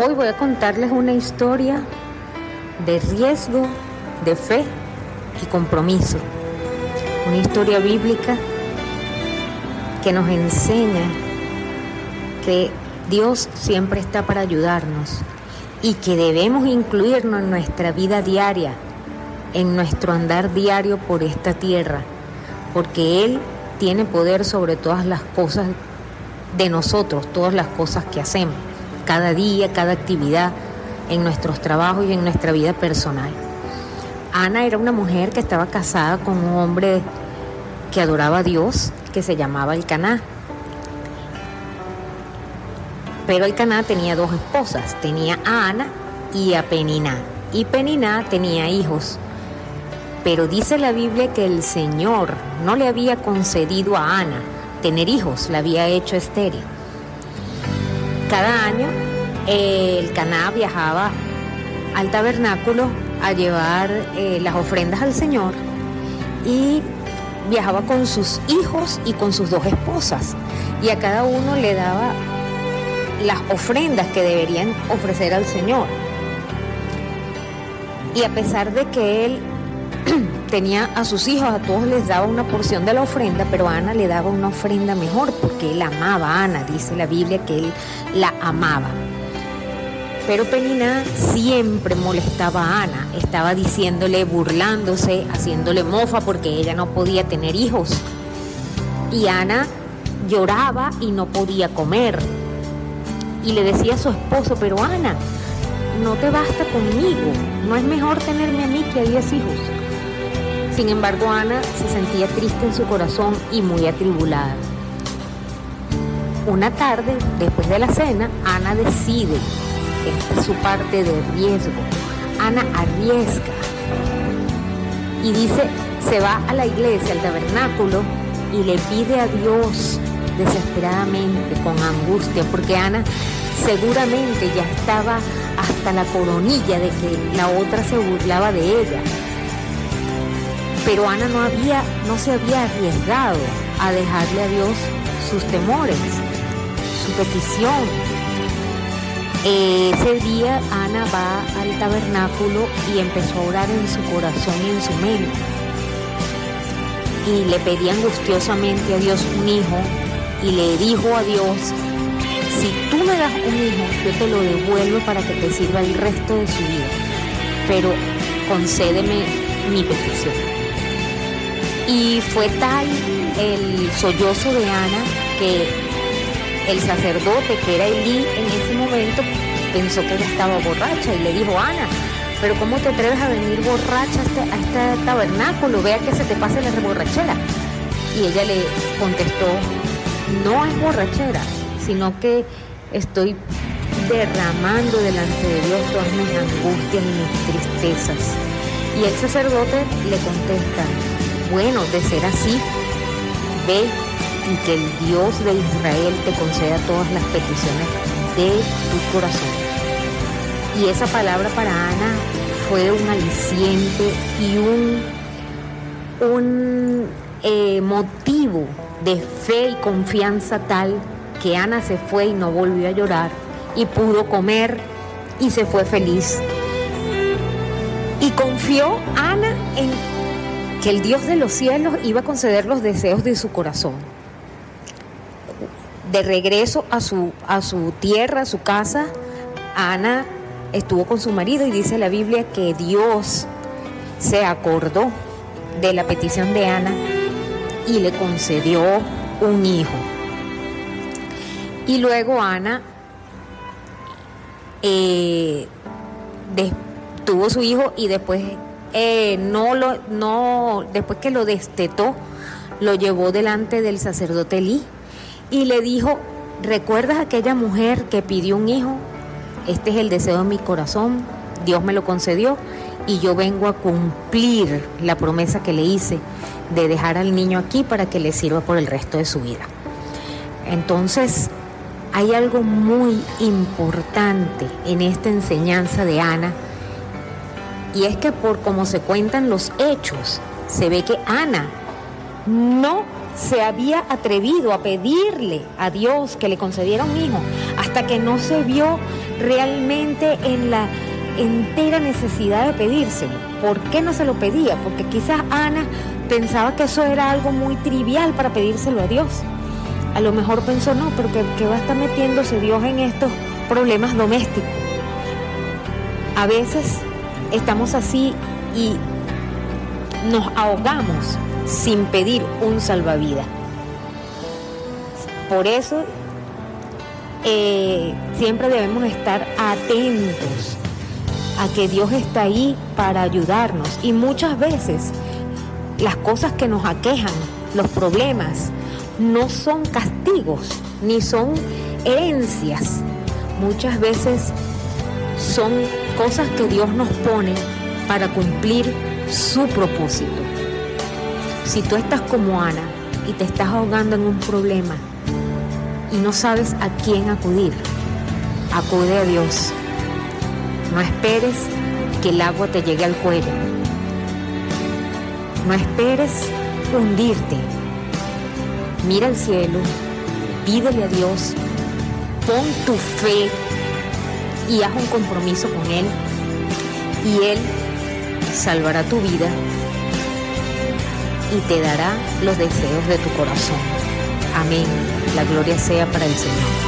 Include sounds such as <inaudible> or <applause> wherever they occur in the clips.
Hoy voy a contarles una historia de riesgo, de fe y compromiso. Una historia bíblica que nos enseña que Dios siempre está para ayudarnos y que debemos incluirnos en nuestra vida diaria, en nuestro andar diario por esta tierra, porque Él tiene poder sobre todas las cosas de nosotros, todas las cosas que hacemos cada día, cada actividad, en nuestros trabajos y en nuestra vida personal. Ana era una mujer que estaba casada con un hombre que adoraba a Dios, que se llamaba Elcaná. Pero Elcaná tenía dos esposas, tenía a Ana y a Peniná. Y Peniná tenía hijos. Pero dice la Biblia que el Señor no le había concedido a Ana tener hijos, la había hecho estéril. Cada año el Caná viajaba al tabernáculo a llevar eh, las ofrendas al Señor y viajaba con sus hijos y con sus dos esposas y a cada uno le daba las ofrendas que deberían ofrecer al Señor. Y a pesar de que él <clears throat> tenía a sus hijos, a todos les daba una porción de la ofrenda, pero Ana le daba una ofrenda mejor porque él amaba a Ana, dice la Biblia que él la amaba. Pero Penina siempre molestaba a Ana, estaba diciéndole, burlándose, haciéndole mofa porque ella no podía tener hijos. Y Ana lloraba y no podía comer. Y le decía a su esposo, pero Ana, no te basta conmigo, no es mejor tenerme a mí que a diez hijos. Sin embargo, Ana se sentía triste en su corazón y muy atribulada. Una tarde, después de la cena, Ana decide, esta es su parte de riesgo, Ana arriesga y dice, se va a la iglesia, al tabernáculo, y le pide a Dios desesperadamente, con angustia, porque Ana seguramente ya estaba hasta la coronilla de que la otra se burlaba de ella pero Ana no, había, no se había arriesgado a dejarle a Dios sus temores, su petición. Ese día Ana va al tabernáculo y empezó a orar en su corazón y en su mente. Y le pedía angustiosamente a Dios un hijo y le dijo a Dios, si tú me das un hijo, yo te lo devuelvo para que te sirva el resto de su vida, pero concédeme mi petición. Y fue tal el sollozo de Ana que el sacerdote, que era Elí en ese momento, pensó que ella estaba borracha y le dijo, Ana, pero ¿cómo te atreves a venir borracha a este, este tabernáculo? Vea que se te pase la borrachera. Y ella le contestó, no es borrachera, sino que estoy derramando delante de Dios todas mis angustias y mis tristezas. Y el sacerdote le contesta, bueno, de ser así, ve y que el Dios de Israel te conceda todas las peticiones de tu corazón. Y esa palabra para Ana fue un aliciente y un, un eh, motivo de fe y confianza tal que Ana se fue y no volvió a llorar y pudo comer y se fue feliz. Y confió Ana en que el Dios de los cielos iba a conceder los deseos de su corazón. De regreso a su, a su tierra, a su casa, Ana estuvo con su marido y dice la Biblia que Dios se acordó de la petición de Ana y le concedió un hijo. Y luego Ana eh, tuvo su hijo y después eh, no lo, no, después que lo destetó, lo llevó delante del sacerdote Elí y le dijo, ¿recuerdas aquella mujer que pidió un hijo? Este es el deseo de mi corazón, Dios me lo concedió y yo vengo a cumplir la promesa que le hice de dejar al niño aquí para que le sirva por el resto de su vida. Entonces, hay algo muy importante en esta enseñanza de Ana y es que por como se cuentan los hechos, se ve que Ana no se había atrevido a pedirle a Dios que le concediera un hijo hasta que no se vio realmente en la entera necesidad de pedírselo. ¿Por qué no se lo pedía? Porque quizás Ana pensaba que eso era algo muy trivial para pedírselo a Dios. A lo mejor pensó, no, pero que, va a estar metiéndose Dios en estos problemas domésticos. A veces estamos así y nos ahogamos sin pedir un salvavidas. Por eso eh, siempre debemos estar atentos a que Dios está ahí para ayudarnos. Y muchas veces las cosas que nos aquejan, los problemas, no son castigos ni son herencias. Muchas veces son cosas que Dios nos pone para cumplir su propósito. Si tú estás como Ana y te estás ahogando en un problema y no sabes a quién acudir, acude a Dios. No esperes que el agua te llegue al cuello. No esperes hundirte. Mira al cielo, pídele a Dios, pon tu fe y haz un compromiso con Él y Él salvará tu vida y te dará los deseos de tu corazón. Amén. La gloria sea para el Señor.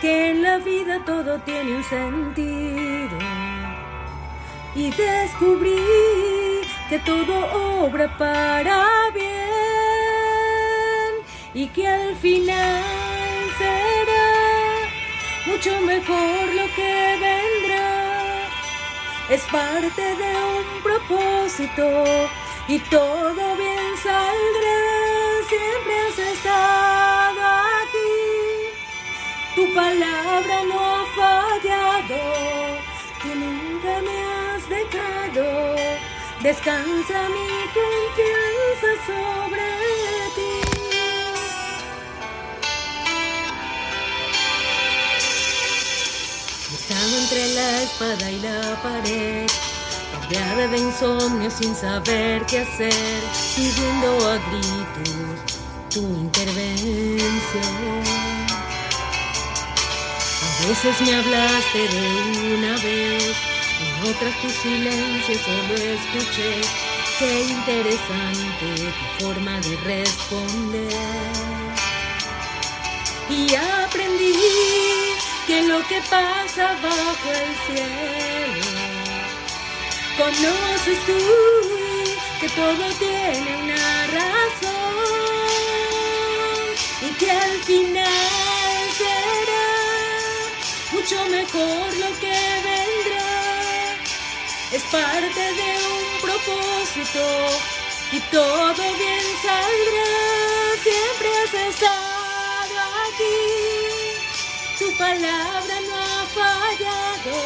que en la vida todo tiene un sentido. Y descubrí que todo obra para bien y que al final será mucho mejor lo que vendrá. Es parte de un propósito y todo bien saldrá. Palabra no ha fallado, tú nunca me has dejado. Descansa mi confianza sobre ti. Estando entre la espada y la pared, rodeada de insomnio sin saber qué hacer, pidiendo a gritos tu intervención. Veces me hablaste de una vez, en otras tu silencio solo escuché. Qué interesante tu forma de responder. Y aprendí que lo que pasa bajo el cielo, conoces tú que todo tiene una razón y que al final mucho mejor lo que vendrá. Es parte de un propósito y todo bien saldrá. Siempre has estado aquí, tu palabra no ha fallado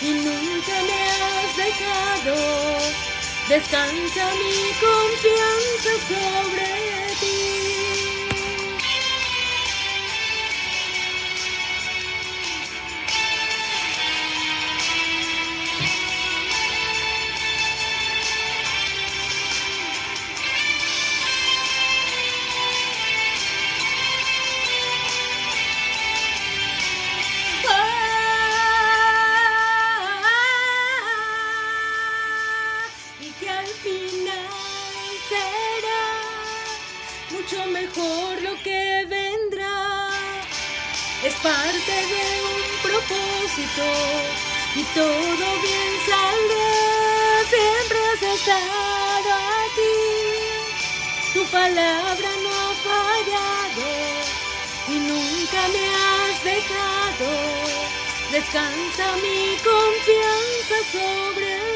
y nunca me has dejado. Descansa mi confianza sobre ti. y todo bien saldrá. Siempre has estado aquí, tu palabra no ha fallado y nunca me has dejado. Descansa mi confianza sobre